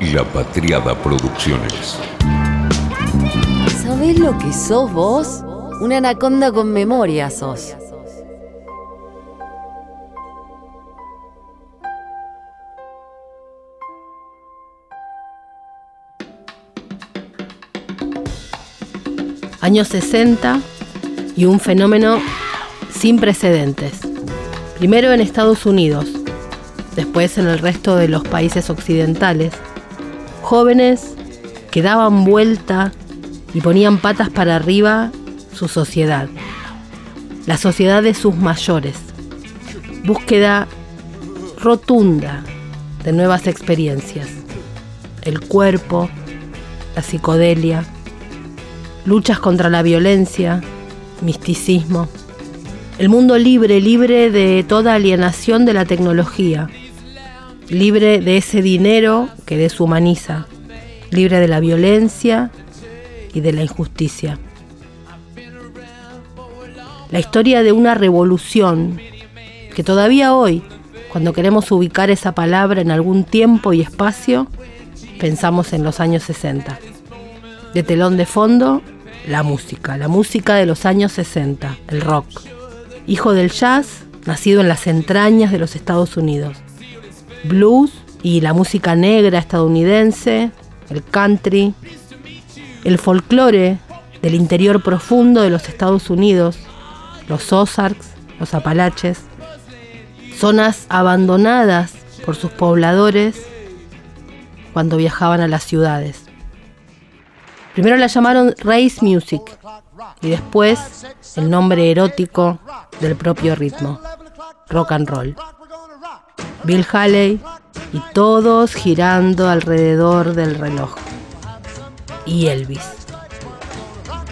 La Patriada Producciones. ¿Sabés lo que sos vos? Una anaconda con memoria sos. Años 60 y un fenómeno sin precedentes. Primero en Estados Unidos, después en el resto de los países occidentales. Jóvenes que daban vuelta y ponían patas para arriba su sociedad, la sociedad de sus mayores. Búsqueda rotunda de nuevas experiencias, el cuerpo, la psicodelia, luchas contra la violencia, misticismo, el mundo libre, libre de toda alienación de la tecnología, libre de ese dinero que deshumaniza, libre de la violencia y de la injusticia. La historia de una revolución que todavía hoy, cuando queremos ubicar esa palabra en algún tiempo y espacio, pensamos en los años 60. De telón de fondo, la música, la música de los años 60, el rock. Hijo del jazz, nacido en las entrañas de los Estados Unidos. Blues y la música negra estadounidense, el country, el folclore del interior profundo de los Estados Unidos, los Ozarks, los Apalaches, zonas abandonadas por sus pobladores cuando viajaban a las ciudades. Primero la llamaron Race Music y después el nombre erótico del propio ritmo, rock and roll. Bill Haley y todos girando alrededor del reloj. Y Elvis.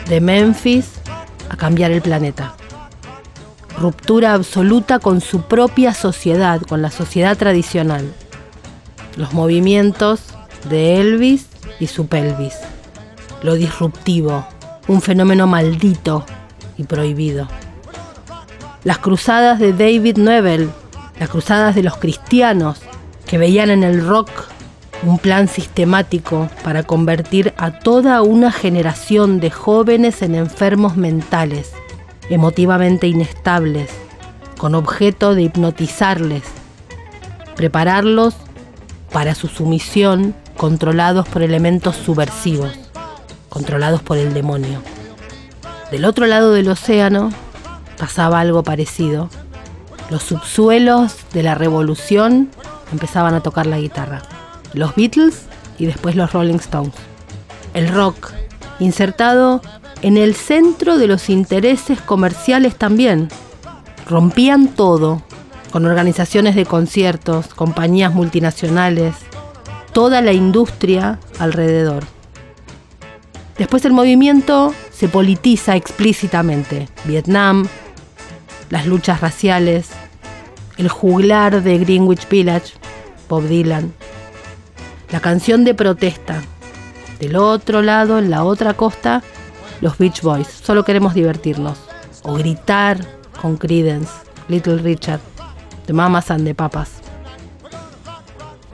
De Memphis a cambiar el planeta. Ruptura absoluta con su propia sociedad, con la sociedad tradicional. Los movimientos de Elvis y su pelvis. Lo disruptivo, un fenómeno maldito y prohibido. Las cruzadas de David Neville las cruzadas de los cristianos que veían en el rock un plan sistemático para convertir a toda una generación de jóvenes en enfermos mentales, emotivamente inestables, con objeto de hipnotizarles, prepararlos para su sumisión controlados por elementos subversivos, controlados por el demonio. Del otro lado del océano pasaba algo parecido los subsuelos de la revolución empezaban a tocar la guitarra. Los Beatles y después los Rolling Stones. El rock, insertado en el centro de los intereses comerciales también. Rompían todo, con organizaciones de conciertos, compañías multinacionales, toda la industria alrededor. Después el movimiento se politiza explícitamente. Vietnam, las luchas raciales, el juglar de Greenwich Village, Bob Dylan, la canción de protesta. Del otro lado, en la otra costa, los Beach Boys. Solo queremos divertirnos. O gritar con Credence, Little Richard, de Mamas and the Papas.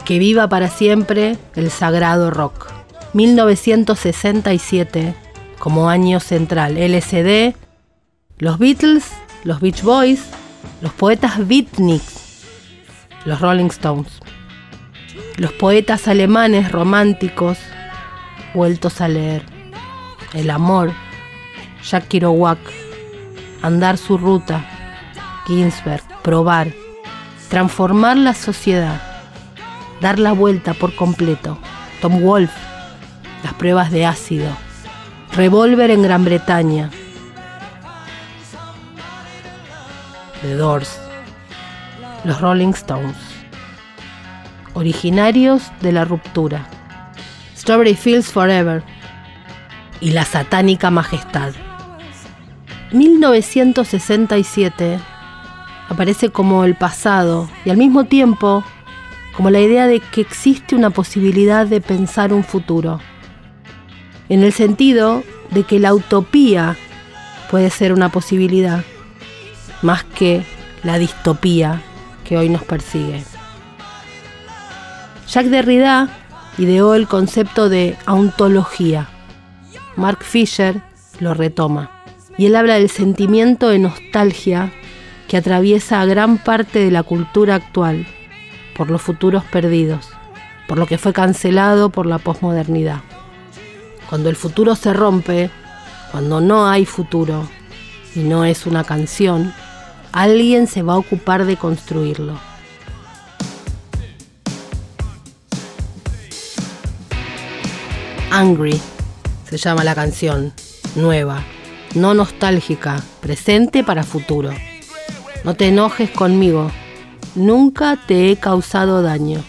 Que viva para siempre el sagrado rock. 1967 como año central. LSD, los Beatles los Beach Boys, los poetas beatniks, los Rolling Stones, los poetas alemanes románticos vueltos a leer, el amor, Jack Kerouac, andar su ruta, Ginsberg, probar, transformar la sociedad, dar la vuelta por completo, Tom Wolfe, las pruebas de ácido, Revolver en Gran Bretaña, The Doors, los Rolling Stones, originarios de la ruptura, Strawberry Fields Forever y La Satánica Majestad. 1967 aparece como el pasado y al mismo tiempo como la idea de que existe una posibilidad de pensar un futuro, en el sentido de que la utopía puede ser una posibilidad más que la distopía que hoy nos persigue. Jacques Derrida ideó el concepto de ontología. Mark Fisher lo retoma y él habla del sentimiento de nostalgia que atraviesa a gran parte de la cultura actual por los futuros perdidos, por lo que fue cancelado por la posmodernidad. Cuando el futuro se rompe, cuando no hay futuro y no es una canción, alguien se va a ocupar de construirlo. Angry se llama la canción, nueva, no nostálgica, presente para futuro. No te enojes conmigo, nunca te he causado daño.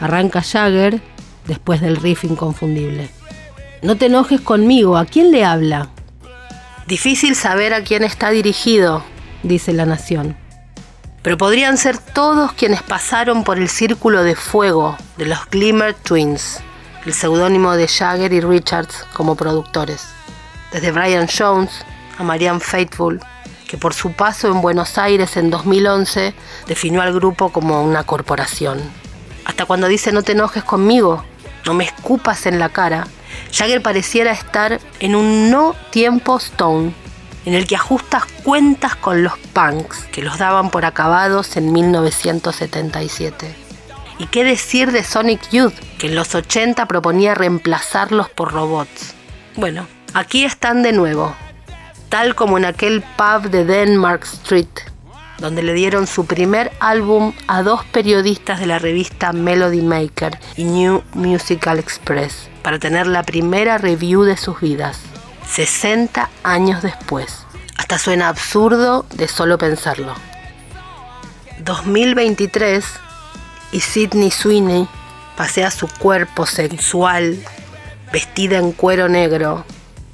Arranca Jagger después del riff inconfundible. No te enojes conmigo, ¿a quién le habla? Difícil saber a quién está dirigido, dice la nación. Pero podrían ser todos quienes pasaron por el círculo de fuego de los Glimmer Twins el seudónimo de Jagger y Richards como productores. Desde Brian Jones a Marianne Faithfull, que por su paso en Buenos Aires en 2011 definió al grupo como una corporación. Hasta cuando dice no te enojes conmigo, no me escupas en la cara, Jagger pareciera estar en un no tiempo Stone, en el que ajustas cuentas con los punks que los daban por acabados en 1977. ¿Y qué decir de Sonic Youth, que en los 80 proponía reemplazarlos por robots? Bueno, aquí están de nuevo, tal como en aquel pub de Denmark Street, donde le dieron su primer álbum a dos periodistas de la revista Melody Maker y New Musical Express, para tener la primera review de sus vidas, 60 años después. Hasta suena absurdo de solo pensarlo. 2023 y Sidney Sweeney pasea su cuerpo sensual, vestida en cuero negro,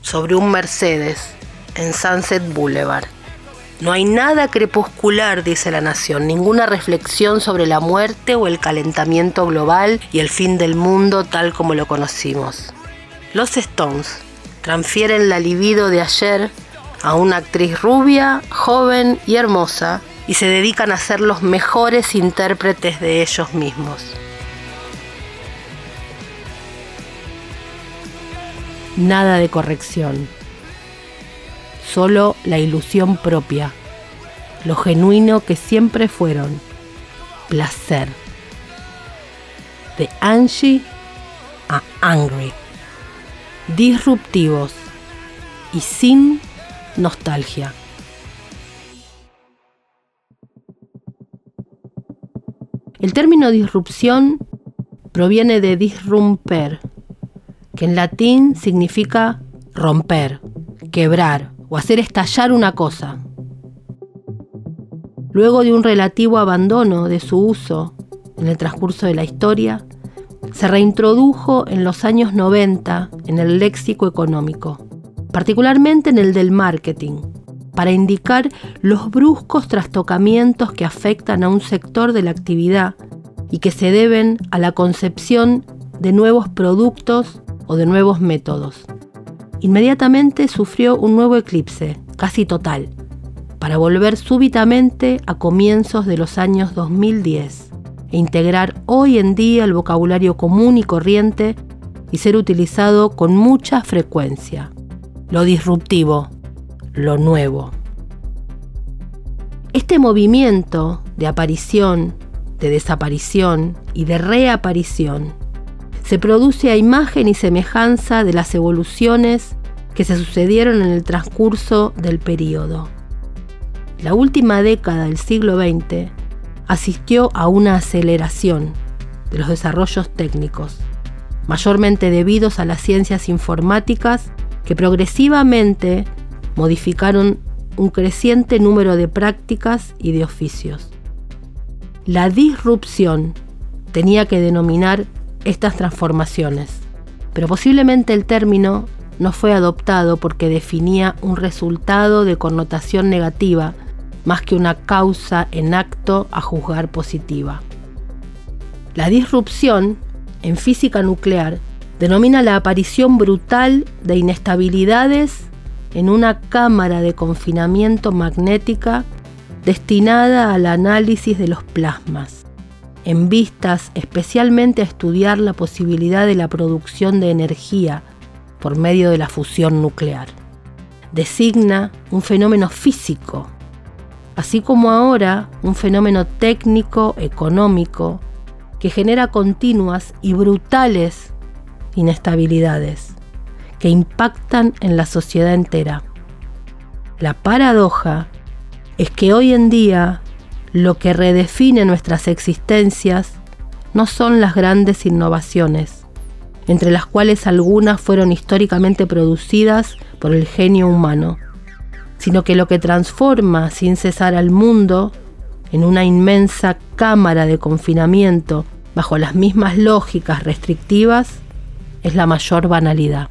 sobre un Mercedes en Sunset Boulevard. No hay nada crepuscular, dice la nación, ninguna reflexión sobre la muerte o el calentamiento global y el fin del mundo tal como lo conocimos. Los Stones transfieren la libido de ayer a una actriz rubia, joven y hermosa y se dedican a ser los mejores intérpretes de ellos mismos. Nada de corrección, solo la ilusión propia, lo genuino que siempre fueron, placer. De Angie a Angry, disruptivos y sin nostalgia. El término disrupción proviene de disrumper, que en latín significa romper, quebrar o hacer estallar una cosa. Luego de un relativo abandono de su uso en el transcurso de la historia, se reintrodujo en los años 90 en el léxico económico, particularmente en el del marketing, para indicar los bruscos trastocamientos que afectan a un sector de la actividad y que se deben a la concepción de nuevos productos o de nuevos métodos. Inmediatamente sufrió un nuevo eclipse, casi total, para volver súbitamente a comienzos de los años 2010 e integrar hoy en día el vocabulario común y corriente y ser utilizado con mucha frecuencia. Lo disruptivo, lo nuevo. Este movimiento de aparición, de desaparición y de reaparición se produce a imagen y semejanza de las evoluciones que se sucedieron en el transcurso del período. La última década del siglo XX asistió a una aceleración de los desarrollos técnicos, mayormente debidos a las ciencias informáticas que progresivamente modificaron un creciente número de prácticas y de oficios. La disrupción tenía que denominar estas transformaciones, pero posiblemente el término no fue adoptado porque definía un resultado de connotación negativa más que una causa en acto a juzgar positiva. La disrupción, en física nuclear, denomina la aparición brutal de inestabilidades en una cámara de confinamiento magnética destinada al análisis de los plasmas. en vistas especialmente a estudiar la posibilidad de la producción de energía por medio de la fusión nuclear. Designa un fenómeno físico, así como ahora un fenómeno técnico, económico, que genera continuas y brutales inestabilidades que impactan en la sociedad entera. La paradoja es que hoy en día lo que redefine nuestras existencias no son las grandes innovaciones, entre las cuales algunas fueron históricamente producidas por el genio humano, sino que lo que transforma sin cesar al mundo en una inmensa cámara de confinamiento bajo las mismas lógicas restrictivas es la mayor banalidad.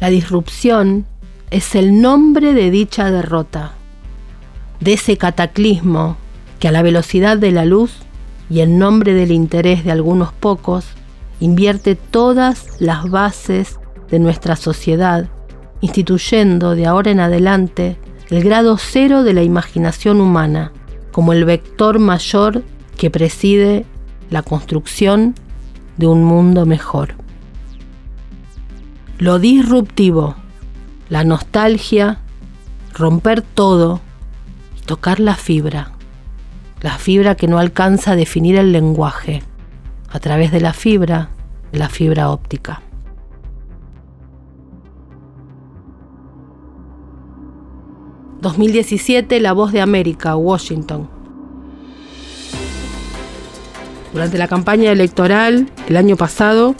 La disrupción es el nombre de dicha derrota de ese cataclismo que a la velocidad de la luz y en nombre del interés de algunos pocos invierte todas las bases de nuestra sociedad, instituyendo de ahora en adelante el grado cero de la imaginación humana como el vector mayor que preside la construcción de un mundo mejor. Lo disruptivo, la nostalgia, romper todo, tocar la fibra, la fibra que no alcanza a definir el lenguaje, a través de la fibra, la fibra óptica. ...2017, La Voz de América, Washington. Durante la campaña electoral, el año pasado,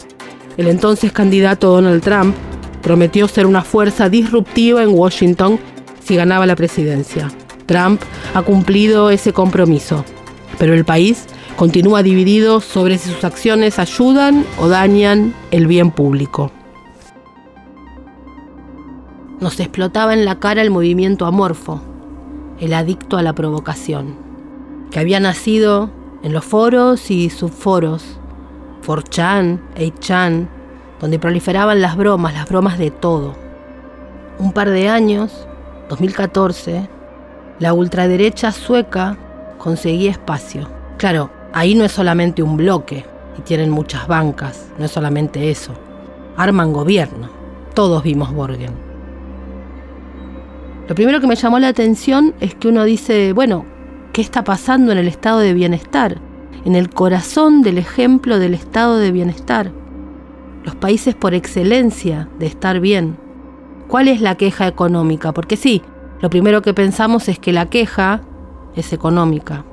el entonces candidato Donald Trump prometió ser una fuerza disruptiva en Washington si ganaba la presidencia. Trump ha cumplido ese compromiso, pero el país continúa dividido sobre si sus acciones ayudan o dañan el bien público. Nos explotaba en la cara el movimiento amorfo, el adicto a la provocación, que había nacido en los foros y subforos, 4chan, 8chan, donde proliferaban las bromas, las bromas de todo. Un par de años, 2014, la ultraderecha sueca conseguía espacio. Claro, ahí no es solamente un bloque y tienen muchas bancas, no es solamente eso. Arman gobierno. Todos vimos Borgen. Lo primero que me llamó la atención es que uno dice, bueno, ¿qué está pasando en el estado de bienestar? En el corazón del ejemplo del estado de bienestar. Los países por excelencia de estar bien. ¿Cuál es la queja económica? Porque sí, lo primero que pensamos es que la queja es económica.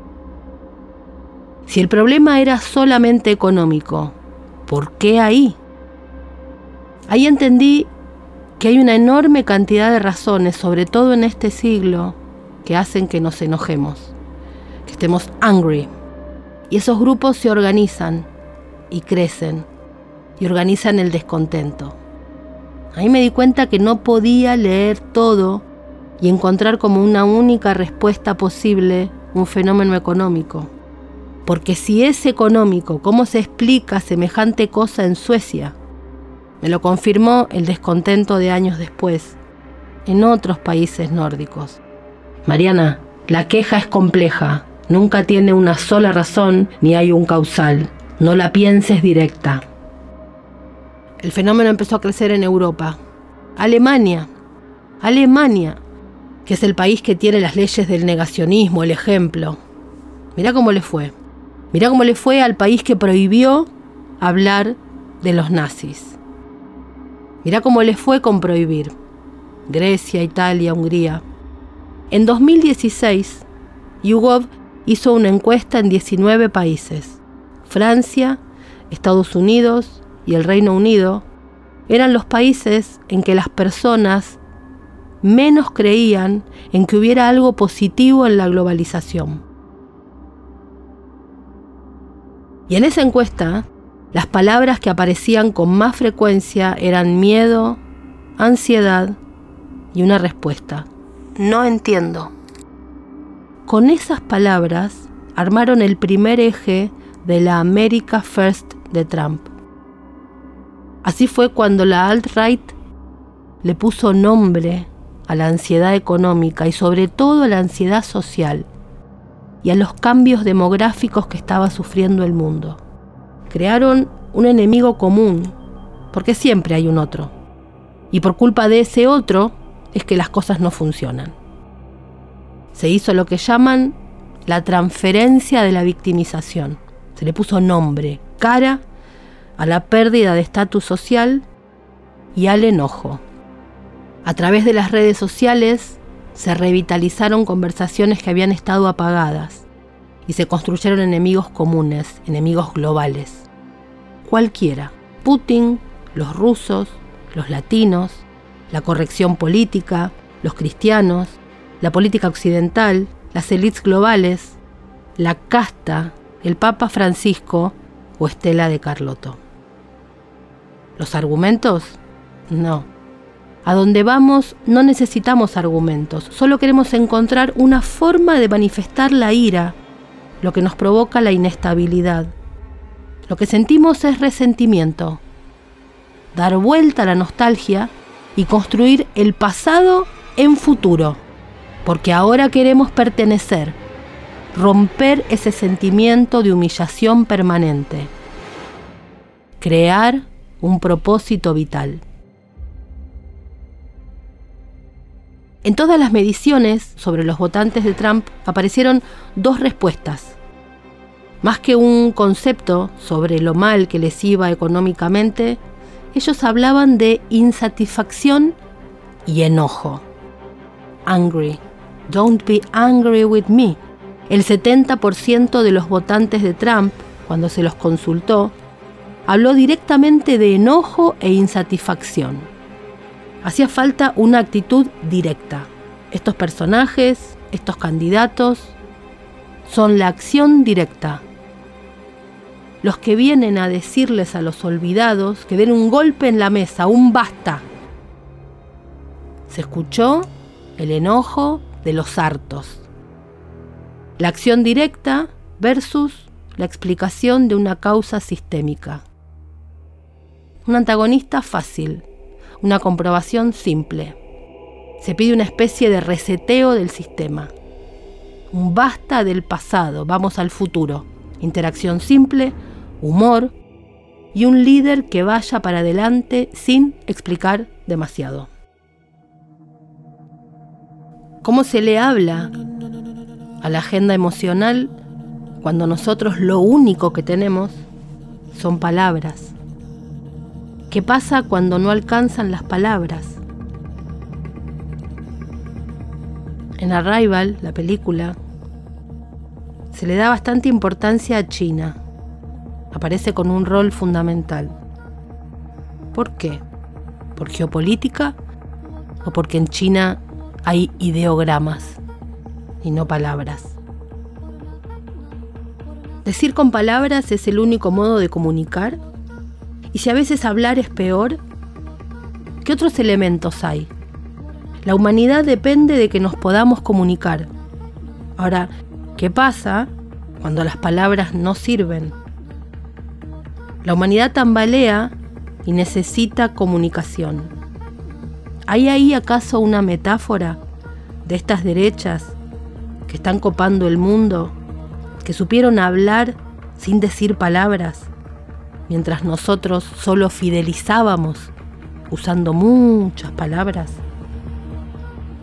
Si el problema era solamente económico, ¿por qué ahí? Ahí entendí que hay una enorme cantidad de razones, sobre todo en este siglo, que hacen que nos enojemos, que estemos angry. Y esos grupos se organizan y crecen y organizan el descontento. Ahí me di cuenta que no podía leer todo y encontrar como una única respuesta posible un fenómeno económico. Porque si es económico, ¿cómo se explica semejante cosa en Suecia? Me lo confirmó el descontento de años después, en otros países nórdicos. Mariana, la queja es compleja, nunca tiene una sola razón ni hay un causal. No la pienses directa. El fenómeno empezó a crecer en Europa. Alemania. Alemania que es el país que tiene las leyes del negacionismo, el ejemplo. Mirá cómo le fue. Mirá cómo le fue al país que prohibió hablar de los nazis. Mirá cómo le fue con prohibir. Grecia, Italia, Hungría. En 2016, YouGov hizo una encuesta en 19 países. Francia, Estados Unidos y el Reino Unido eran los países en que las personas menos creían en que hubiera algo positivo en la globalización. Y en esa encuesta, las palabras que aparecían con más frecuencia eran miedo, ansiedad y una respuesta. No entiendo. Con esas palabras armaron el primer eje de la America First de Trump. Así fue cuando la alt-right le puso nombre a la ansiedad económica y sobre todo a la ansiedad social. y a los cambios demográficos que estaba sufriendo el mundo. Crearon un enemigo común, porque siempre hay un otro. Y por culpa de ese otro es que las cosas no funcionan. Se hizo lo que llaman la transferencia de la victimización. Se le puso nombre, cara a la pérdida de estatus social y al enojo. A través de las redes sociales se revitalizaron conversaciones que habían estado apagadas y se construyeron enemigos comunes, enemigos globales. Cualquiera. Putin, los rusos, los latinos, la corrección política, los cristianos, la política occidental, las élites globales, la casta, el Papa Francisco o Estela de Carlotto. ¿Los argumentos? No. A donde vamos no necesitamos argumentos, solo queremos encontrar una forma de manifestar la ira, lo que nos provoca la inestabilidad. Lo que sentimos es resentimiento, dar vuelta a la nostalgia y construir el pasado en futuro, porque ahora queremos pertenecer, romper ese sentimiento de humillación permanente, crear un propósito vital. En todas las mediciones sobre los votantes de Trump aparecieron dos respuestas. Más que un concepto sobre lo mal que les iba económicamente, ellos hablaban de insatisfacción y enojo. Angry. Don't be angry with me. El 70% de los votantes de Trump, cuando se los consultó, habló directamente de enojo e insatisfacción. Hacía falta una actitud directa. Estos personajes, estos candidatos, son la acción directa. Los que vienen a decirles a los olvidados que den un golpe en la mesa, un basta. Se escuchó el enojo de los hartos. La acción directa versus la explicación de una causa sistémica. Un antagonista fácil, una comprobación simple. Se pide una especie de reseteo del sistema. Un basta del pasado, vamos al futuro. Interacción simple, humor y un líder que vaya para adelante sin explicar demasiado. ¿Cómo se le habla a la agenda emocional cuando nosotros lo único que tenemos son palabras? ¿Qué pasa cuando no alcanzan las palabras? En Arrival, la película, se le da bastante importancia a China. Aparece con un rol fundamental. ¿Por qué? ¿Por geopolítica o porque en China hay ideogramas y no palabras? ¿Decir con palabras es el único modo de comunicar? Y si a veces hablar es peor, ¿qué otros elementos hay? La humanidad depende de que nos podamos comunicar. Ahora, ¿qué pasa cuando las palabras no sirven? La humanidad tambalea y necesita comunicación. ¿Hay ahí acaso una metáfora de estas derechas que están copando el mundo, que supieron hablar sin decir palabras? Mientras nosotros solo fidelizábamos usando muchas palabras.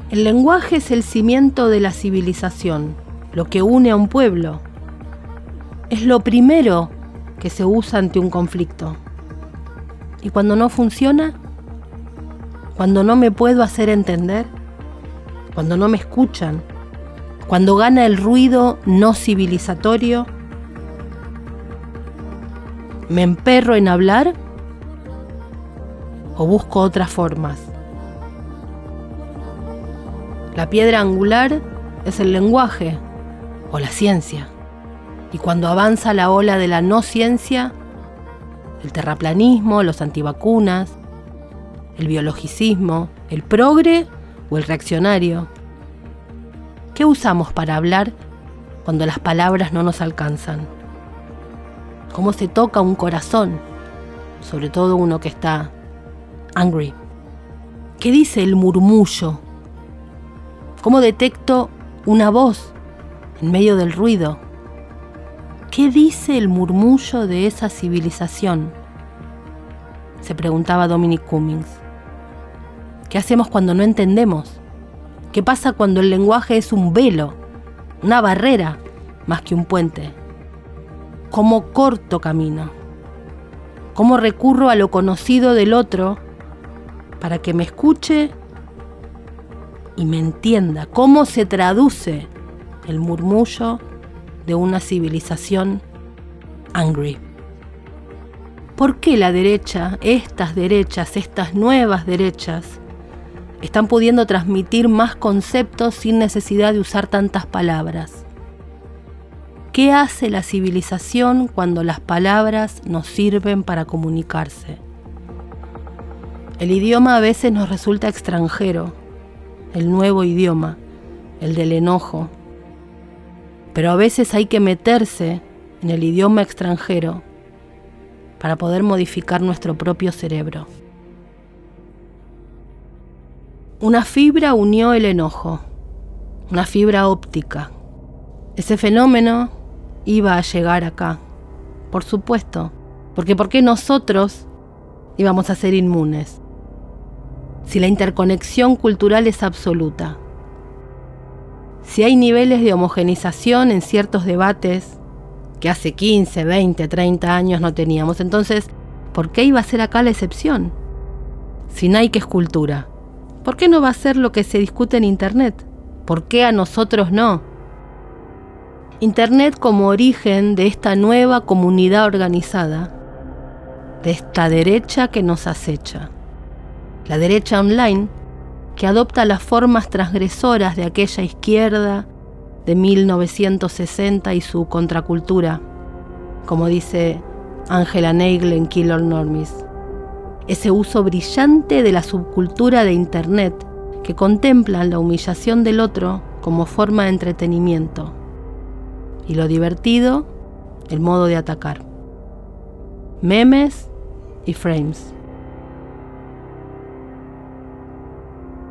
El lenguaje es el cimiento de la civilización, lo que une a un pueblo. Es lo primero que se usa ante un conflicto. Y cuando no funciona, cuando no me puedo hacer entender, cuando no me escuchan, cuando gana el ruido no civilizatorio, ¿Me emperro en hablar o busco otras formas? La piedra angular es el lenguaje o la ciencia. Y cuando avanza la ola de la no ciencia, el terraplanismo, los antivacunas, el biologicismo, el progre o el reaccionario. ¿Qué usamos para hablar cuando las palabras no nos alcanzan? Cómo se toca un corazón, sobre todo uno que está angry. ¿Qué dice el murmullo? ¿Cómo detecto una voz en medio del ruido. ¿Qué dice el murmullo de esa civilización? Se preguntaba Dominic Cummings. ¿Qué hacemos cuando no entendemos? ¿Qué pasa cuando el lenguaje es un velo, una barrera, más que un puente? ¿Cómo corto camino? ¿Cómo recurro a lo conocido del otro para que me escuche y me entienda? ¿Cómo se traduce el murmullo de una civilización angry? ¿Por qué la derecha, estas derechas, estas nuevas derechas, están pudiendo transmitir más conceptos sin necesidad de usar tantas palabras? ¿Qué hace la civilización cuando las palabras nos sirven para comunicarse? El idioma a veces nos resulta extranjero, el nuevo idioma, el del enojo. Pero a veces hay que meterse en el idioma extranjero para poder modificar nuestro propio cerebro. Una fibra unió el enojo, una fibra óptica. Ese fenómeno iba a llegar acá. Por supuesto. Porque ¿por qué nosotros íbamos a ser inmunes? Si la interconexión cultural es absoluta. Si hay niveles de homogenización en ciertos debates que hace 15, 20, 30 años no teníamos, entonces, ¿por qué iba a ser acá la excepción? Si Nike es cultura, ¿por qué no va a ser lo que se discute en Internet? ¿Por qué a nosotros no? Internet como origen de esta nueva comunidad organizada, de esta derecha que nos acecha. La derecha online que adopta las formas transgresoras de aquella izquierda de 1960 y su contracultura, como dice Angela Neigl en Kill All Normies. Ese uso brillante de la subcultura de Internet que contemplan la humillación del otro como forma de entretenimiento y lo divertido, el modo de atacar. Memes y frames.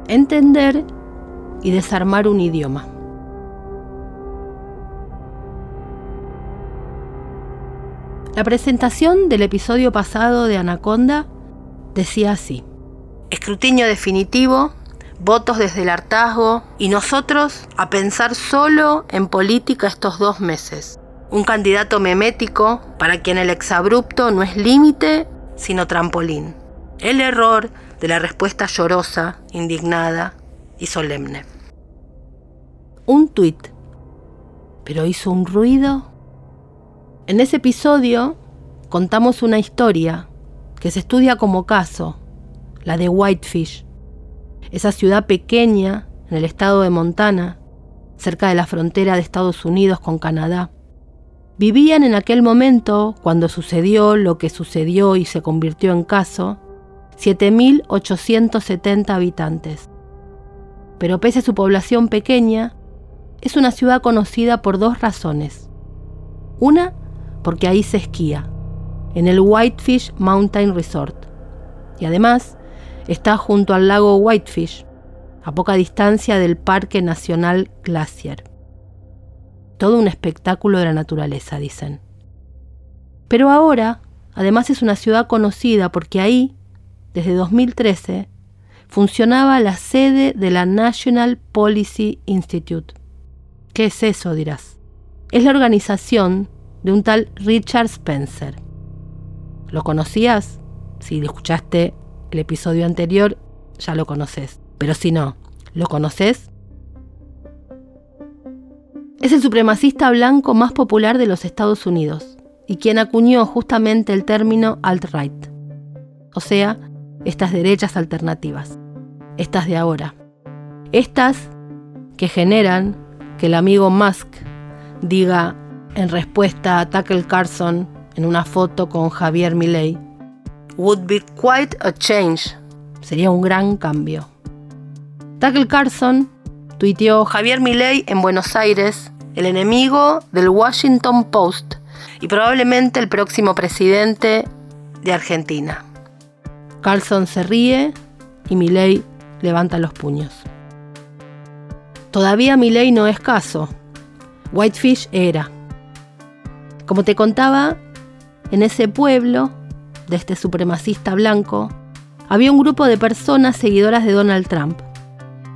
Entender y desarmar un idioma. La presentación del episodio pasado de Anaconda decía así. Escrutinio definitivo votos desde el hartazgo y nosotros a pensar solo en política estos dos meses. Un candidato memético para quien el exabrupto no es límite, sino trampolín. El error de la respuesta llorosa, indignada y solemne. Un tuit, pero hizo un ruido. En ese episodio contamos una historia que se estudia como caso, la de Whitefish, esa ciudad pequeña en el estado de Montana, cerca de la frontera de Estados Unidos con Canadá. Vivían en aquel momento, cuando sucedió lo que sucedió y se convirtió en caso, 7.870 habitantes. Pero pese a su población pequeña, es una ciudad conocida por dos razones. Una, porque ahí se esquía, en el Whitefish Mountain Resort. Y además, Está junto al lago Whitefish, a poca distancia del Parque Nacional Glacier. Todo un espectáculo de la naturaleza, dicen. Pero ahora, además es una ciudad conocida porque ahí, desde 2013, funcionaba la sede de la National Policy Institute. ¿Qué es eso, dirás? Es la organización de un tal Richard Spencer. ¿Lo conocías? Si lo escuchaste el episodio anterior, ya lo conoces. Pero si no, ¿lo conoces? Es el supremacista blanco más popular de los Estados Unidos y quien acuñó justamente el término alt-right, o sea, estas derechas alternativas, estas de ahora, estas que generan que el amigo Musk diga en respuesta a Tucker Carlson en una foto con Javier Milei, would be quite a change. Sería un gran cambio. Tucker Carlson tuiteó Javier Milei en Buenos Aires, el enemigo del Washington Post y probablemente el próximo presidente de Argentina. Carlson se ríe y Milei levanta los puños. Todavía Milei no es caso. Whitefish era. Como te contaba, en ese pueblo de este supremacista blanco, había un grupo de personas seguidoras de Donald Trump,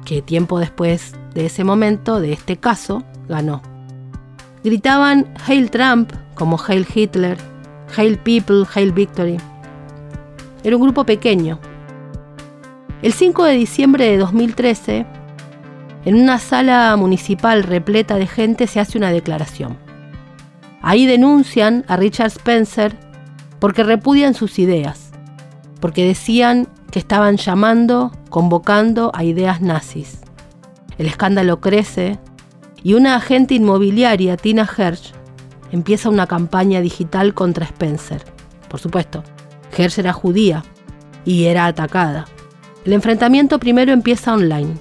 que tiempo después de ese momento, de este caso, ganó. Gritaban Hail Trump como Hail Hitler, Hail People, Hail Victory. Era un grupo pequeño. El 5 de diciembre de 2013, en una sala municipal repleta de gente se hace una declaración. Ahí denuncian a Richard Spencer porque repudian sus ideas, porque decían que estaban llamando, convocando a ideas nazis. El escándalo crece y una agente inmobiliaria, Tina Hersh, empieza una campaña digital contra Spencer. Por supuesto, Hersh era judía y era atacada. El enfrentamiento primero empieza online.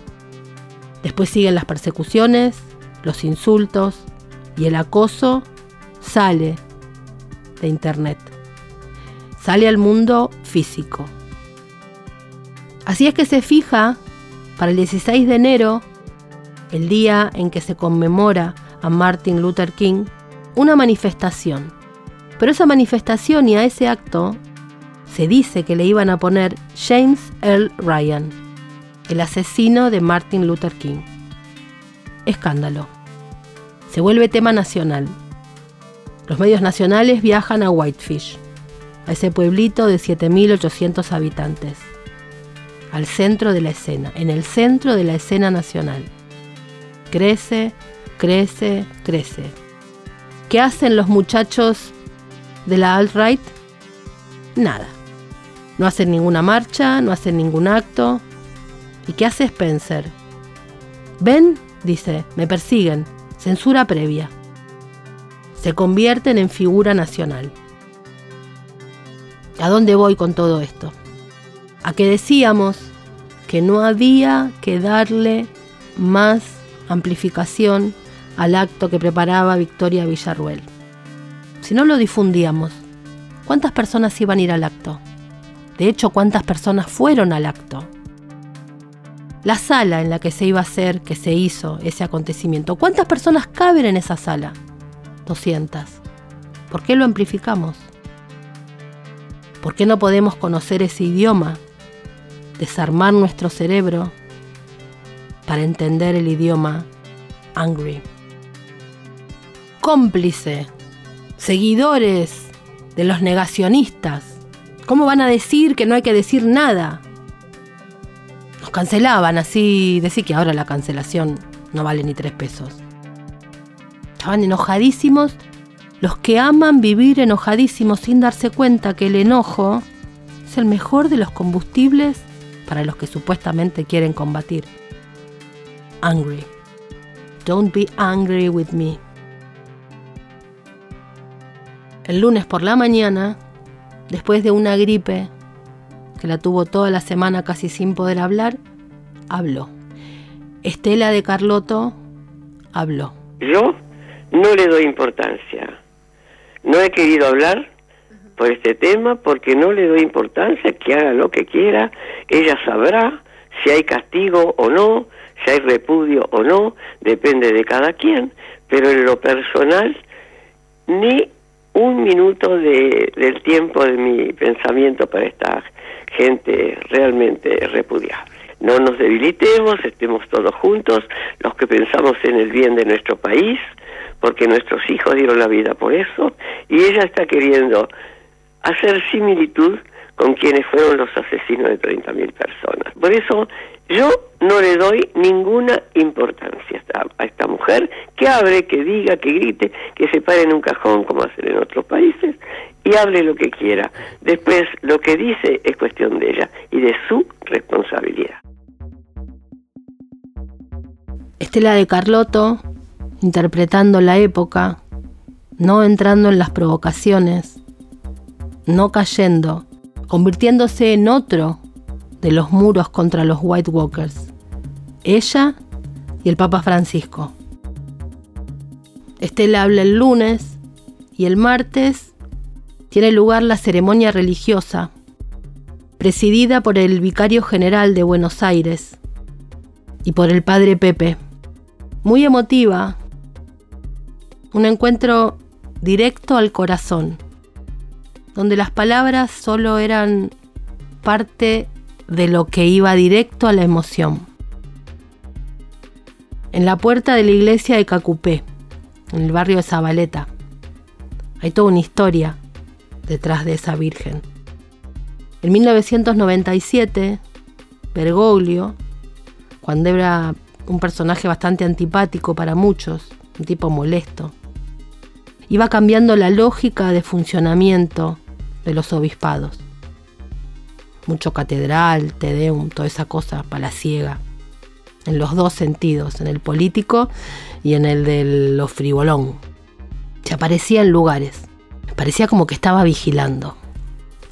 Después siguen las persecuciones, los insultos y el acoso sale de Internet. Sale al mundo físico. Así es que se fija para el 16 de enero, el día en que se conmemora a Martin Luther King, una manifestación. Pero esa manifestación y a ese acto se dice que le iban a poner James L. Ryan, el asesino de Martin Luther King. Escándalo. Se vuelve tema nacional. Los medios nacionales viajan a Whitefish, a ese pueblito de 7.800 habitantes, al centro de la escena, en el centro de la escena nacional. Crece, crece, crece ¿Qué hacen los muchachos de la alt-right? Nada. No hacen ninguna marcha, no hacen ningún acto. ¿Y qué hace Spencer? ¿Ven? dice, me persiguen. Censura previa. Se convierten en figura nacional. ¿A dónde voy con todo esto? A que decíamos que no había que darle más amplificación al acto que preparaba Victoria Villarruel. Si no lo difundíamos, ¿cuántas personas iban a ir al acto? De hecho, ¿cuántas personas fueron al acto? La sala en la que se iba a hacer, que se hizo ese acontecimiento, ¿cuántas personas caben en esa sala? 200. ¿Por qué lo amplificamos? ¿Por qué no podemos conocer ese idioma? Desarmar nuestro cerebro para entender el idioma angry cómplice, seguidores de los negacionistas. ¿Cómo van a decir que no hay que decir nada? Nos cancelaban así, decir que ahora la cancelación no vale ni tres pesos. Estaban enojadísimos los que aman vivir enojadísimos sin darse cuenta que el enojo es el mejor de los combustibles para los que supuestamente quieren combatir. Angry. Don't be angry with me. El lunes por la mañana, después de una gripe que la tuvo toda la semana casi sin poder hablar, habló. Estela de Carlotto habló. Yo no le doy importancia. No he querido hablar por este tema porque no le doy importancia, que haga lo que quiera, ella sabrá si hay castigo o no, si hay repudio o no, depende de cada quien, pero en lo personal ni un minuto de, del tiempo de mi pensamiento para esta gente realmente repudiable. No nos debilitemos, estemos todos juntos, los que pensamos en el bien de nuestro país, porque nuestros hijos dieron la vida por eso, y ella está queriendo hacer similitud con quienes fueron los asesinos de 30.000 personas. Por eso yo no le doy ninguna importancia a esta, mujer, que hable, que diga, que grite, que se pare en un cajón como hacen en otros países y hable lo que quiera. Después lo que dice es cuestión de ella y de su responsabilidad. Estela de Carlotto, interpretando la época, no entrando en las provocaciones, no cayendo, convirtiéndose en otro de los muros contra los White Walkers. Ella y el Papa Francisco. Estela habla el lunes y el martes tiene lugar la ceremonia religiosa, presidida por el vicario general de Buenos Aires y por el padre Pepe. Muy emotiva, Un encuentro directo al corazón, donde las palabras solo eran parte de lo que iba directo a la emoción. En la puerta de la iglesia de Cacupé, en el barrio de Zabaleta, hay toda una historia detrás de esa virgen. En 1997, Bergoglio, cuando era un personaje bastante antipático para muchos, un tipo molesto, iba cambiando la lógica de funcionamiento de los obispados. Mucho catedral, tedeum, toda esa cosa palaciega, en los dos sentidos, en el político y en el de lo frivolón. Se aparecía en lugares, parecía como que estaba vigilando.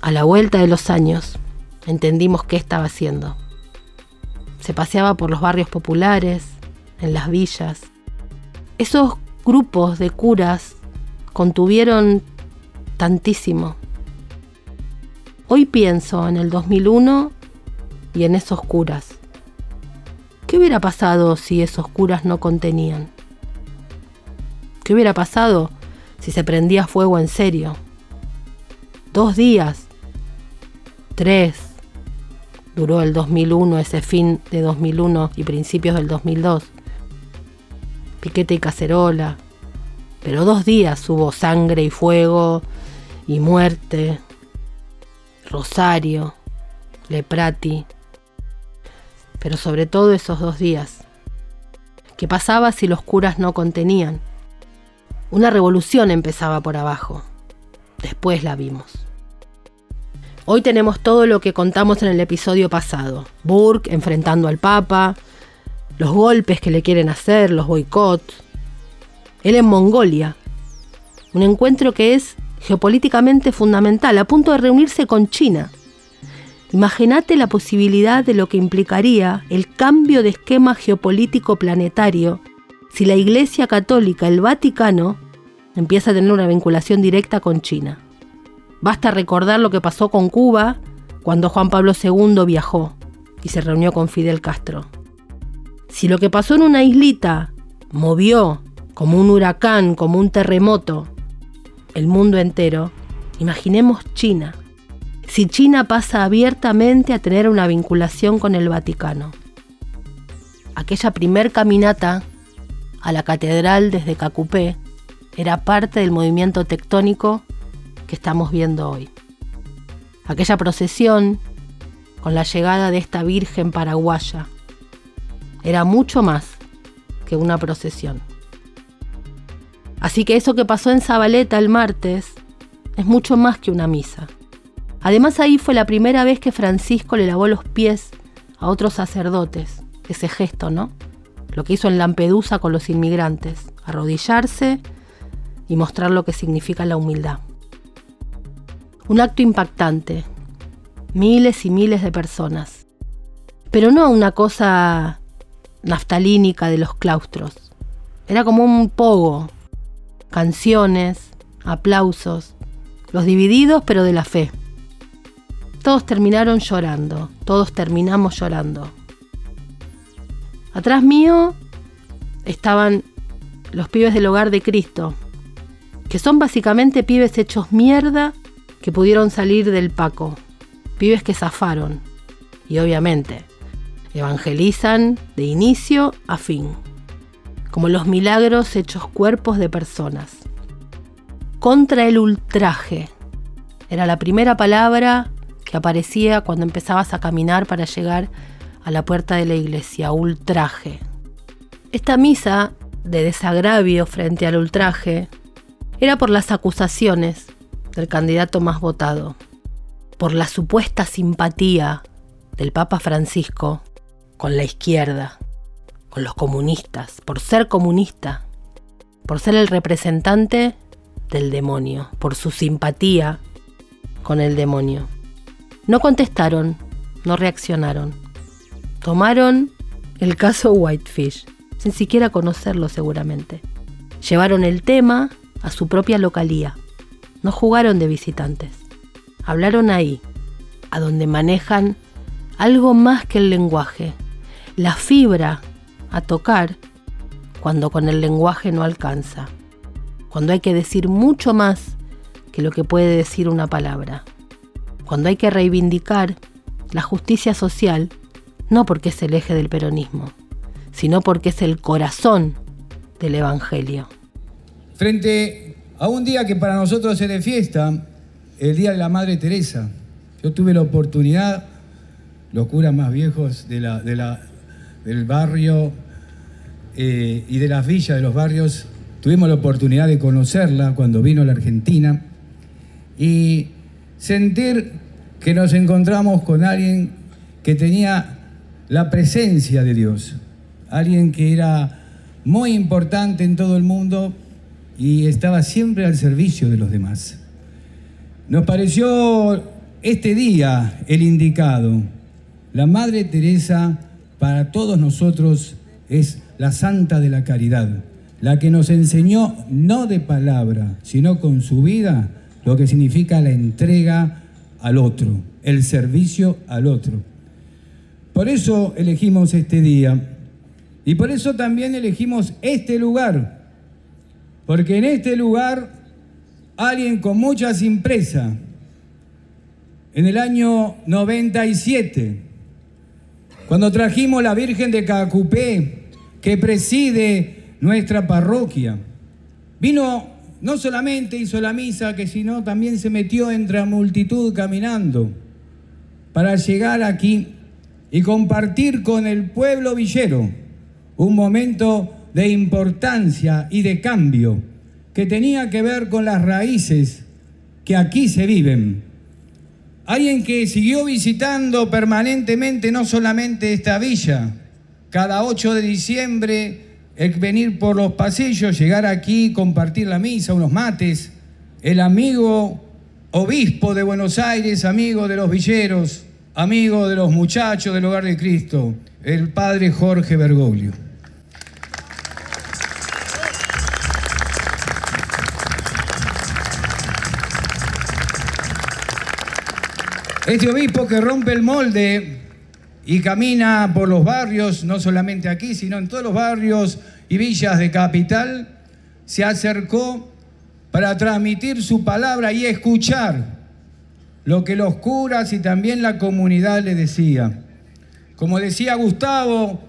A la vuelta de los años, entendimos qué estaba haciendo. Se paseaba por los barrios populares, en las villas. Esos grupos de curas contuvieron tantísimo. Hoy pienso en el 2001 y en esos curas. ¿Qué hubiera pasado si esos curas no contenían? ¿Qué hubiera pasado si se prendía fuego en serio? Dos días, tres, duró el 2001, ese fin de 2001 y principios del 2002. Piquete y cacerola. Pero dos días hubo sangre y fuego y muerte. Rosario, Leprati. Pero sobre todo esos dos días. ¿Qué pasaba si los curas no contenían? Una revolución empezaba por abajo. Después la vimos. Hoy tenemos todo lo que contamos en el episodio pasado. Burke enfrentando al Papa, los golpes que le quieren hacer, los boicots. Él en Mongolia. Un encuentro que es geopolíticamente fundamental, a punto de reunirse con China. Imagínate la posibilidad de lo que implicaría el cambio de esquema geopolítico planetario si la Iglesia Católica, el Vaticano, empieza a tener una vinculación directa con China. Basta recordar lo que pasó con Cuba cuando Juan Pablo II viajó y se reunió con Fidel Castro. Si lo que pasó en una islita movió como un huracán, como un terremoto, el mundo entero, imaginemos China. Si China pasa abiertamente a tener una vinculación con el Vaticano. Aquella primer caminata a la catedral desde Cacupé era parte del movimiento tectónico que estamos viendo hoy. Aquella procesión con la llegada de esta Virgen paraguaya era mucho más que una procesión. Así que eso que pasó en Zabaleta el martes es mucho más que una misa. Además ahí fue la primera vez que Francisco le lavó los pies a otros sacerdotes, ese gesto, ¿no? Lo que hizo en Lampedusa con los inmigrantes, arrodillarse y mostrar lo que significa la humildad. Un acto impactante. Miles y miles de personas. Pero no una cosa naftalínica de los claustros. Era como un pogo. Canciones, aplausos, los divididos pero de la fe. Todos terminaron llorando, todos terminamos llorando. Atrás mío estaban los pibes del hogar de Cristo, que son básicamente pibes hechos mierda que pudieron salir del Paco, pibes que zafaron y obviamente evangelizan de inicio a fin, como los milagros hechos cuerpos de personas. Contra el ultraje era la primera palabra que aparecía cuando empezabas a caminar para llegar a la puerta de la iglesia, ultraje. Esta misa de desagravio frente al ultraje era por las acusaciones del candidato más votado, por la supuesta simpatía del Papa Francisco con la izquierda, con los comunistas, por ser comunista, por ser el representante del demonio, por su simpatía con el demonio. No contestaron, no reaccionaron. Tomaron el caso Whitefish, sin siquiera conocerlo seguramente. Llevaron el tema a su propia localía no jugaron de visitantes. Hablaron ahí, a donde manejan algo más que el lenguaje, la fibra a tocar cuando con el lenguaje no alcanza. cuando hay que decir mucho más que lo que puede decir una palabra, cuando hay que reivindicar la justicia social, no porque es el eje del peronismo, sino porque es el corazón del Evangelio. Frente a un día que para nosotros es de fiesta, el Día de la Madre Teresa, yo tuve la oportunidad, los curas más viejos de del barrio eh, y de las villas de los barrios, tuvimos la oportunidad de conocerla cuando vino a la Argentina y sentir que nos encontramos con alguien que tenía la presencia de Dios, alguien que era muy importante en todo el mundo y estaba siempre al servicio de los demás. Nos pareció este día el indicado. La Madre Teresa para todos nosotros es la santa de la caridad, la que nos enseñó no de palabra, sino con su vida lo que significa la entrega al otro, el servicio al otro. Por eso elegimos este día y por eso también elegimos este lugar, porque en este lugar alguien con mucha simpresa, en el año 97, cuando trajimos la Virgen de Cacupé, que preside nuestra parroquia, vino no solamente hizo la misa, que sino también se metió entre la multitud caminando para llegar aquí y compartir con el pueblo villero un momento de importancia y de cambio que tenía que ver con las raíces que aquí se viven. Alguien que siguió visitando permanentemente no solamente esta villa, cada 8 de diciembre el venir por los pasillos, llegar aquí, compartir la misa, unos mates, el amigo obispo de Buenos Aires, amigo de los villeros, amigo de los muchachos del hogar de Cristo, el padre Jorge Bergoglio. Este obispo que rompe el molde y camina por los barrios, no solamente aquí, sino en todos los barrios y villas de capital, se acercó para transmitir su palabra y escuchar lo que los curas y también la comunidad le decía. Como decía Gustavo,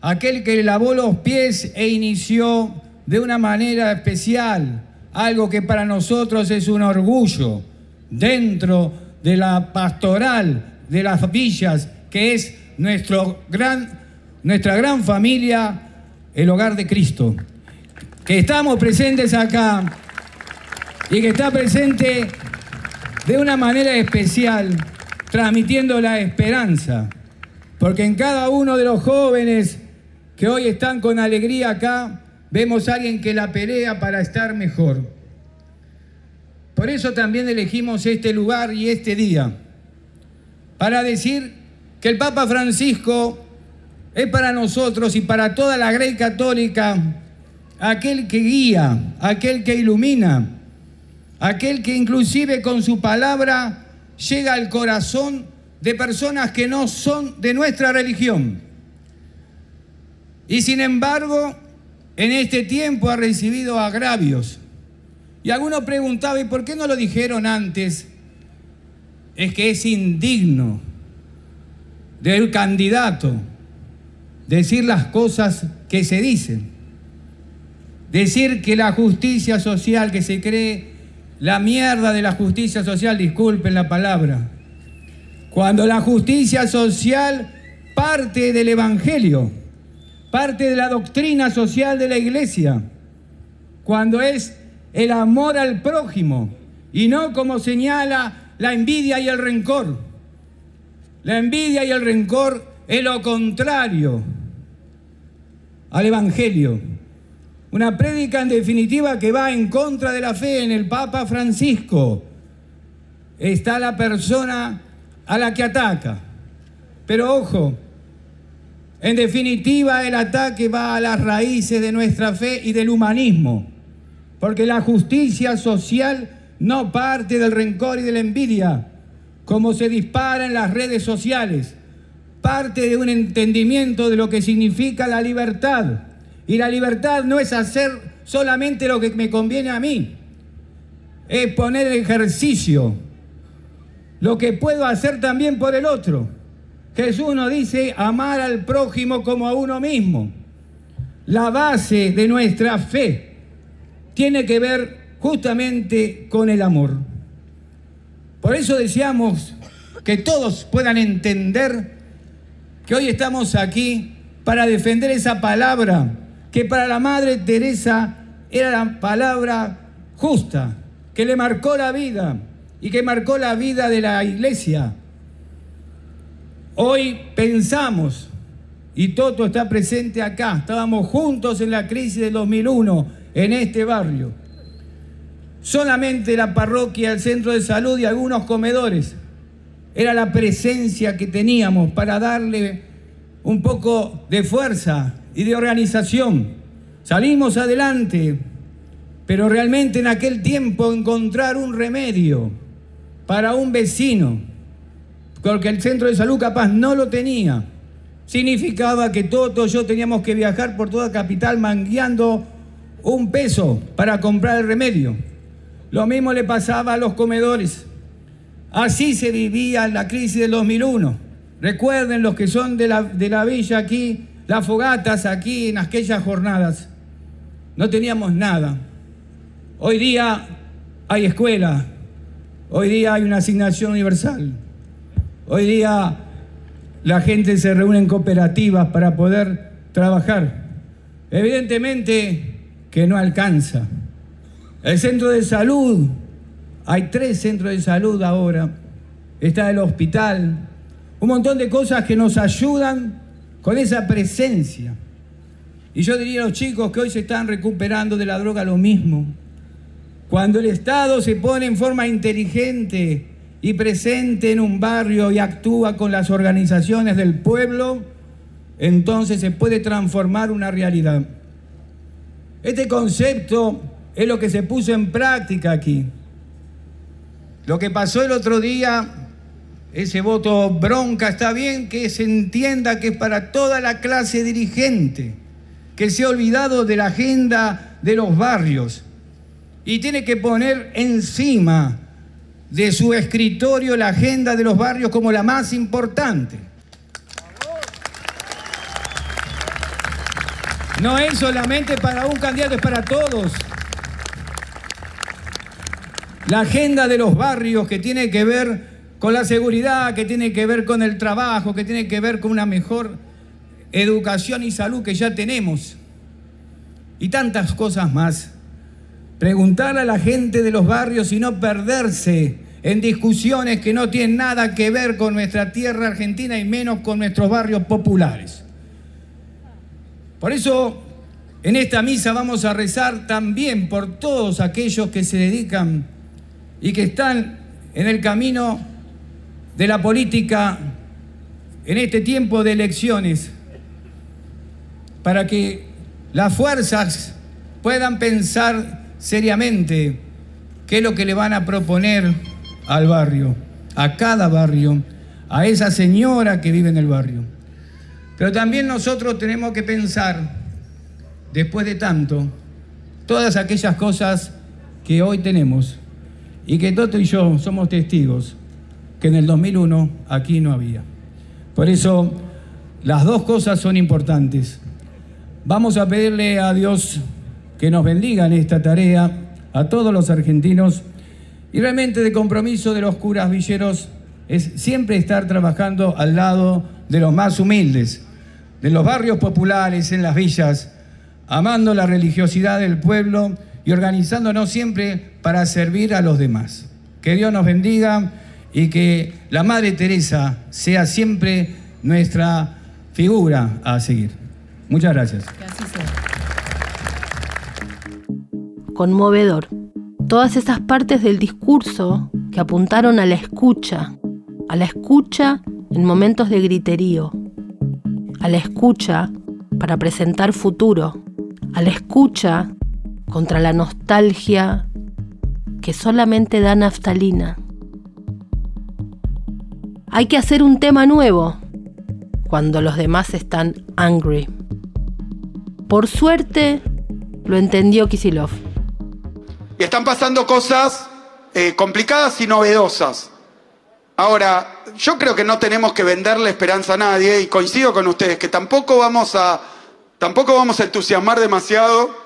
aquel que lavó los pies e inició de una manera especial algo que para nosotros es un orgullo dentro de la pastoral de las villas que es nuestro gran, nuestra gran familia, el hogar de Cristo. Que estamos presentes acá y que está presente de una manera especial, transmitiendo la esperanza. Porque en cada uno de los jóvenes que hoy están con alegría acá, vemos a alguien que la pelea para estar mejor. Por eso también elegimos este lugar y este día, para decir que el Papa Francisco es para nosotros y para toda la Grey Católica aquel que guía, aquel que ilumina, aquel que inclusive con su palabra llega al corazón de personas que no son de nuestra religión. Y sin embargo, en este tiempo ha recibido agravios. Y algunos preguntaban, ¿y por qué no lo dijeron antes? Es que es indigno del candidato, decir las cosas que se dicen, decir que la justicia social que se cree, la mierda de la justicia social, disculpen la palabra, cuando la justicia social parte del Evangelio, parte de la doctrina social de la iglesia, cuando es el amor al prójimo y no como señala la envidia y el rencor. La envidia y el rencor es lo contrario al Evangelio. Una prédica en definitiva que va en contra de la fe en el Papa Francisco. Está la persona a la que ataca. Pero ojo, en definitiva el ataque va a las raíces de nuestra fe y del humanismo. Porque la justicia social no parte del rencor y de la envidia, como se dispara en las redes sociales, parte de un entendimiento de lo que significa la libertad. Y la libertad no es hacer solamente lo que me conviene a mí. Es poner ejercicio lo que puedo hacer también por el otro. Jesús nos dice amar al prójimo como a uno mismo. La base de nuestra fe tiene que ver justamente con el amor. Por eso deseamos que todos puedan entender que hoy estamos aquí para defender esa palabra que para la Madre Teresa era la palabra justa, que le marcó la vida y que marcó la vida de la iglesia. Hoy pensamos, y Toto está presente acá, estábamos juntos en la crisis del 2001 en este barrio. Solamente la parroquia, el centro de salud y algunos comedores era la presencia que teníamos para darle un poco de fuerza y de organización. Salimos adelante, pero realmente en aquel tiempo encontrar un remedio para un vecino, porque el centro de salud capaz no lo tenía, significaba que todos yo teníamos que viajar por toda capital mangueando un peso para comprar el remedio. Lo mismo le pasaba a los comedores. Así se vivía la crisis del 2001. Recuerden los que son de la, de la villa aquí, las fogatas aquí en aquellas jornadas. No teníamos nada. Hoy día hay escuela, hoy día hay una asignación universal, hoy día la gente se reúne en cooperativas para poder trabajar. Evidentemente que no alcanza. El centro de salud, hay tres centros de salud ahora, está el hospital, un montón de cosas que nos ayudan con esa presencia. Y yo diría a los chicos que hoy se están recuperando de la droga lo mismo. Cuando el Estado se pone en forma inteligente y presente en un barrio y actúa con las organizaciones del pueblo, entonces se puede transformar una realidad. Este concepto es lo que se puso en práctica aquí. Lo que pasó el otro día, ese voto bronca, está bien que se entienda que es para toda la clase dirigente, que se ha olvidado de la agenda de los barrios y tiene que poner encima de su escritorio la agenda de los barrios como la más importante. No es solamente para un candidato, es para todos. La agenda de los barrios que tiene que ver con la seguridad, que tiene que ver con el trabajo, que tiene que ver con una mejor educación y salud que ya tenemos. Y tantas cosas más. Preguntar a la gente de los barrios y no perderse en discusiones que no tienen nada que ver con nuestra tierra argentina y menos con nuestros barrios populares. Por eso, en esta misa vamos a rezar también por todos aquellos que se dedican y que están en el camino de la política en este tiempo de elecciones, para que las fuerzas puedan pensar seriamente qué es lo que le van a proponer al barrio, a cada barrio, a esa señora que vive en el barrio. Pero también nosotros tenemos que pensar, después de tanto, todas aquellas cosas que hoy tenemos y que Toto y yo somos testigos que en el 2001 aquí no había. Por eso las dos cosas son importantes. Vamos a pedirle a Dios que nos bendiga en esta tarea, a todos los argentinos, y realmente de compromiso de los curas villeros es siempre estar trabajando al lado de los más humildes, de los barrios populares, en las villas, amando la religiosidad del pueblo y organizándonos siempre para servir a los demás. Que Dios nos bendiga y que la Madre Teresa sea siempre nuestra figura a seguir. Muchas gracias. Conmovedor. Todas esas partes del discurso que apuntaron a la escucha, a la escucha en momentos de griterío, a la escucha para presentar futuro, a la escucha contra la nostalgia que solamente da naftalina. Hay que hacer un tema nuevo cuando los demás están angry. Por suerte, lo entendió Kisilov. Están pasando cosas eh, complicadas y novedosas. Ahora, yo creo que no tenemos que venderle esperanza a nadie y coincido con ustedes que tampoco vamos a, tampoco vamos a entusiasmar demasiado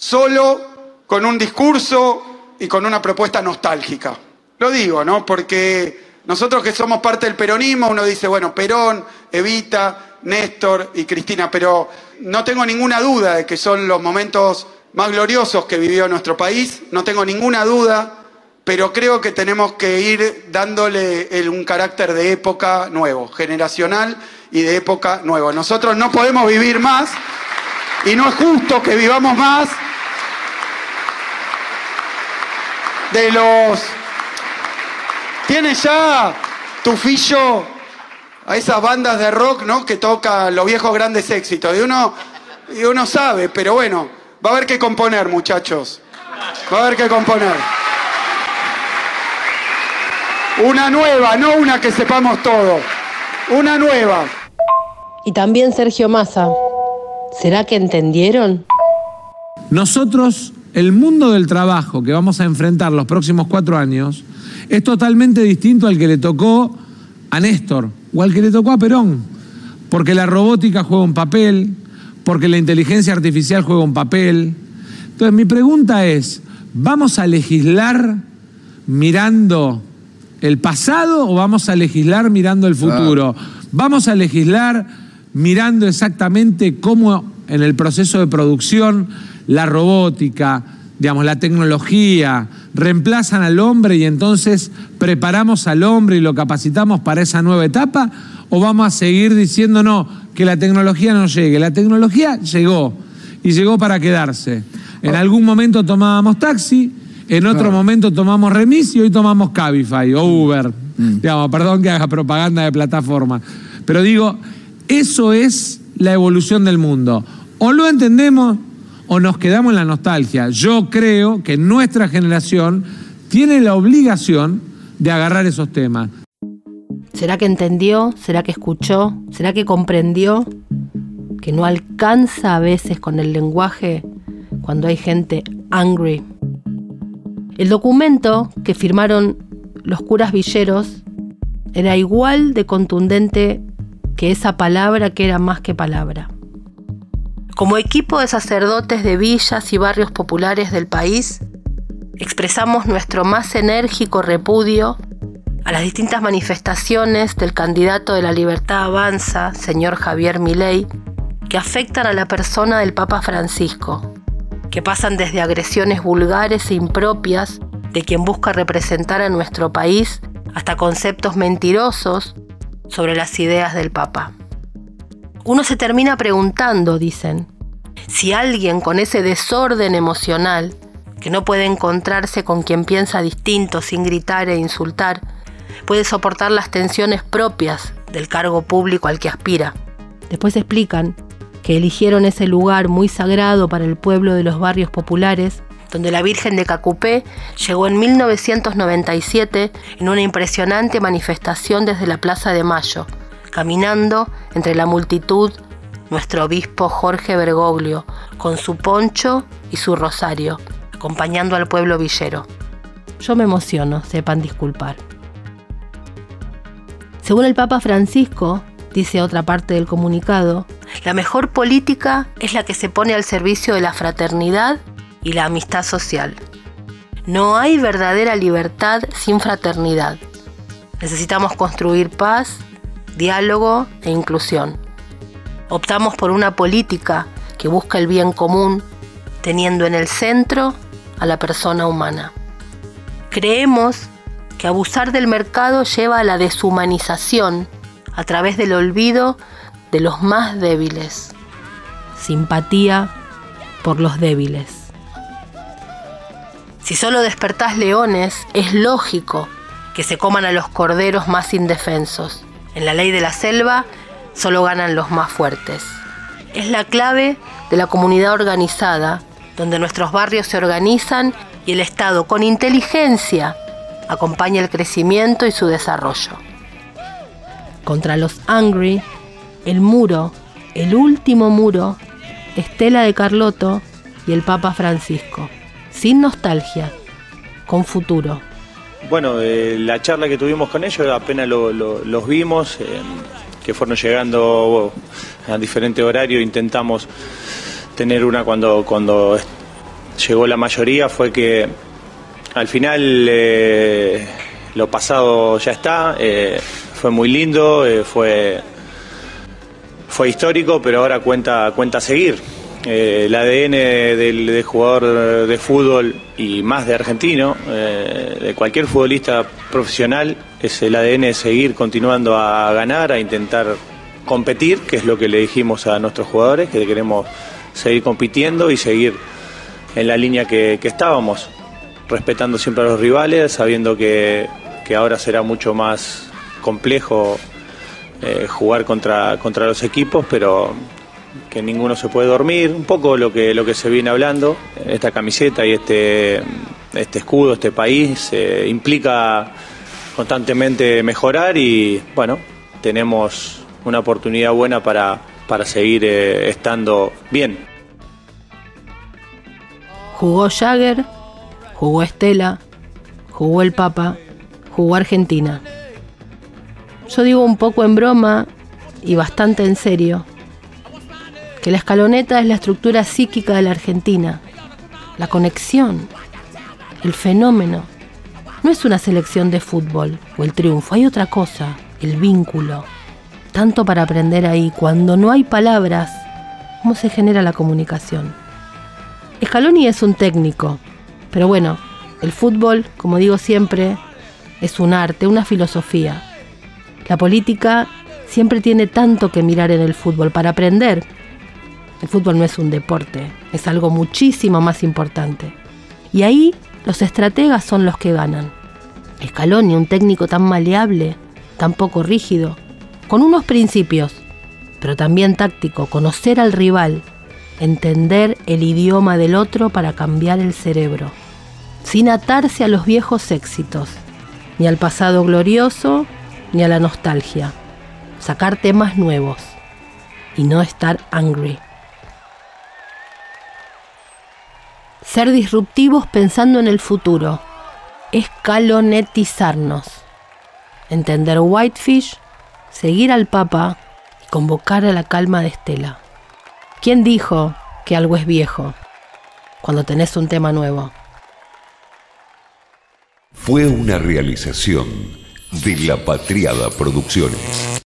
solo con un discurso y con una propuesta nostálgica. Lo digo, ¿no? Porque nosotros que somos parte del peronismo, uno dice, bueno, Perón, Evita, Néstor y Cristina, pero no tengo ninguna duda de que son los momentos más gloriosos que vivió nuestro país, no tengo ninguna duda pero creo que tenemos que ir dándole un carácter de época nuevo, generacional y de época nuevo. Nosotros no podemos vivir más y no es justo que vivamos más de los... Tienes ya tu fillo a esas bandas de rock, ¿no? Que tocan los viejos grandes éxitos. Y uno, y uno sabe, pero bueno, va a haber que componer, muchachos. Va a haber que componer. Una nueva, no una que sepamos todo. Una nueva. Y también Sergio Massa. ¿Será que entendieron? Nosotros, el mundo del trabajo que vamos a enfrentar los próximos cuatro años es totalmente distinto al que le tocó a Néstor o al que le tocó a Perón. Porque la robótica juega un papel, porque la inteligencia artificial juega un papel. Entonces mi pregunta es, ¿vamos a legislar mirando el pasado o vamos a legislar mirando el futuro? Vamos a legislar mirando exactamente cómo en el proceso de producción la robótica, digamos, la tecnología reemplazan al hombre y entonces preparamos al hombre y lo capacitamos para esa nueva etapa o vamos a seguir diciendo no, que la tecnología no llegue. La tecnología llegó y llegó para quedarse. En algún momento tomábamos taxi, en otro momento tomamos remis y hoy tomamos Cabify o Uber. Digamos, perdón que haga propaganda de plataforma. Pero digo, eso es la evolución del mundo. O lo entendemos o nos quedamos en la nostalgia. Yo creo que nuestra generación tiene la obligación de agarrar esos temas. ¿Será que entendió? ¿Será que escuchó? ¿Será que comprendió? Que no alcanza a veces con el lenguaje cuando hay gente angry. El documento que firmaron los curas villeros era igual de contundente que esa palabra que era más que palabra. Como equipo de sacerdotes de villas y barrios populares del país, expresamos nuestro más enérgico repudio a las distintas manifestaciones del candidato de la libertad avanza, señor Javier Milei, que afectan a la persona del Papa Francisco, que pasan desde agresiones vulgares e impropias de quien busca representar a nuestro país hasta conceptos mentirosos sobre las ideas del Papa. Uno se termina preguntando, dicen, si alguien con ese desorden emocional, que no puede encontrarse con quien piensa distinto sin gritar e insultar, puede soportar las tensiones propias del cargo público al que aspira. Después explican que eligieron ese lugar muy sagrado para el pueblo de los barrios populares, donde la Virgen de Cacupé llegó en 1997 en una impresionante manifestación desde la Plaza de Mayo, caminando entre la multitud nuestro obispo Jorge Bergoglio, con su poncho y su rosario, acompañando al pueblo villero. Yo me emociono, sepan disculpar. Según el Papa Francisco, dice otra parte del comunicado, la mejor política es la que se pone al servicio de la fraternidad y la amistad social. No hay verdadera libertad sin fraternidad. Necesitamos construir paz, diálogo e inclusión. Optamos por una política que busca el bien común, teniendo en el centro a la persona humana. Creemos que abusar del mercado lleva a la deshumanización a través del olvido de los más débiles. Simpatía por los débiles. Si solo despertás leones, es lógico que se coman a los corderos más indefensos. En la ley de la selva solo ganan los más fuertes. Es la clave de la comunidad organizada, donde nuestros barrios se organizan y el Estado con inteligencia acompaña el crecimiento y su desarrollo. Contra los Angry, el muro, el último muro, Estela de Carlotto, y el Papa Francisco, sin nostalgia, con futuro. Bueno, eh, la charla que tuvimos con ellos apenas lo- lo- los vimos, eh, que fueron llegando a diferentes horarios, intentamos tener una cuando, cuando llegó la mayoría, fue que al final eh, lo pasado ya está, fue muy lindo, fue, fue histórico, pero ahora cuenta, cuenta seguir. El ADN del jugador de fútbol y más de argentino, eh, de cualquier futbolista profesional, es el ADN seguir continuando a ganar, a intentar competir, que es lo que le dijimos a nuestros jugadores, que queremos seguir compitiendo y seguir en la línea que, que estábamos, respetando siempre a los rivales, sabiendo que, que ahora será mucho más complejo eh, jugar contra, contra los equipos, pero que ninguno se puede dormir, un poco lo que, lo que se viene hablando, esta camiseta y este, este escudo, este país, eh, implica constantemente mejorar y bueno, tenemos una oportunidad buena para, para seguir eh, estando bien. Jugó Jagger, jugó Estela, jugó el Papa, jugó Argentina. Yo digo un poco en broma y bastante en serio que la escaloneta es la estructura psíquica de la Argentina, la conexión, el fenómeno. No es una selección de fútbol o el triunfo, hay otra cosa, el vínculo. Tanto para aprender ahí, cuando no hay palabras, ¿cómo se genera la comunicación? Scaloni es un técnico, pero bueno, el fútbol, como digo siempre, es un arte, una filosofía. La política siempre tiene tanto que mirar en el fútbol para aprender. El fútbol no es un deporte, es algo muchísimo más importante. Y ahí los estrategas son los que ganan. Scaloni, un técnico tan maleable, tan poco rígido, con unos principios, pero también táctico, conocer al rival, entender el idioma del otro para cambiar el cerebro, sin atarse a los viejos éxitos, ni al pasado glorioso, ni a la nostalgia. Sacar temas nuevos y no estar angry. Ser disruptivos pensando en el futuro. Escalonetizarnos. Entender Whitefish, seguir al Papa y convocar a la calma de Estela. ¿Quién dijo que algo es viejo cuando tenés un tema nuevo? Fue una realización de La Patriada Producciones.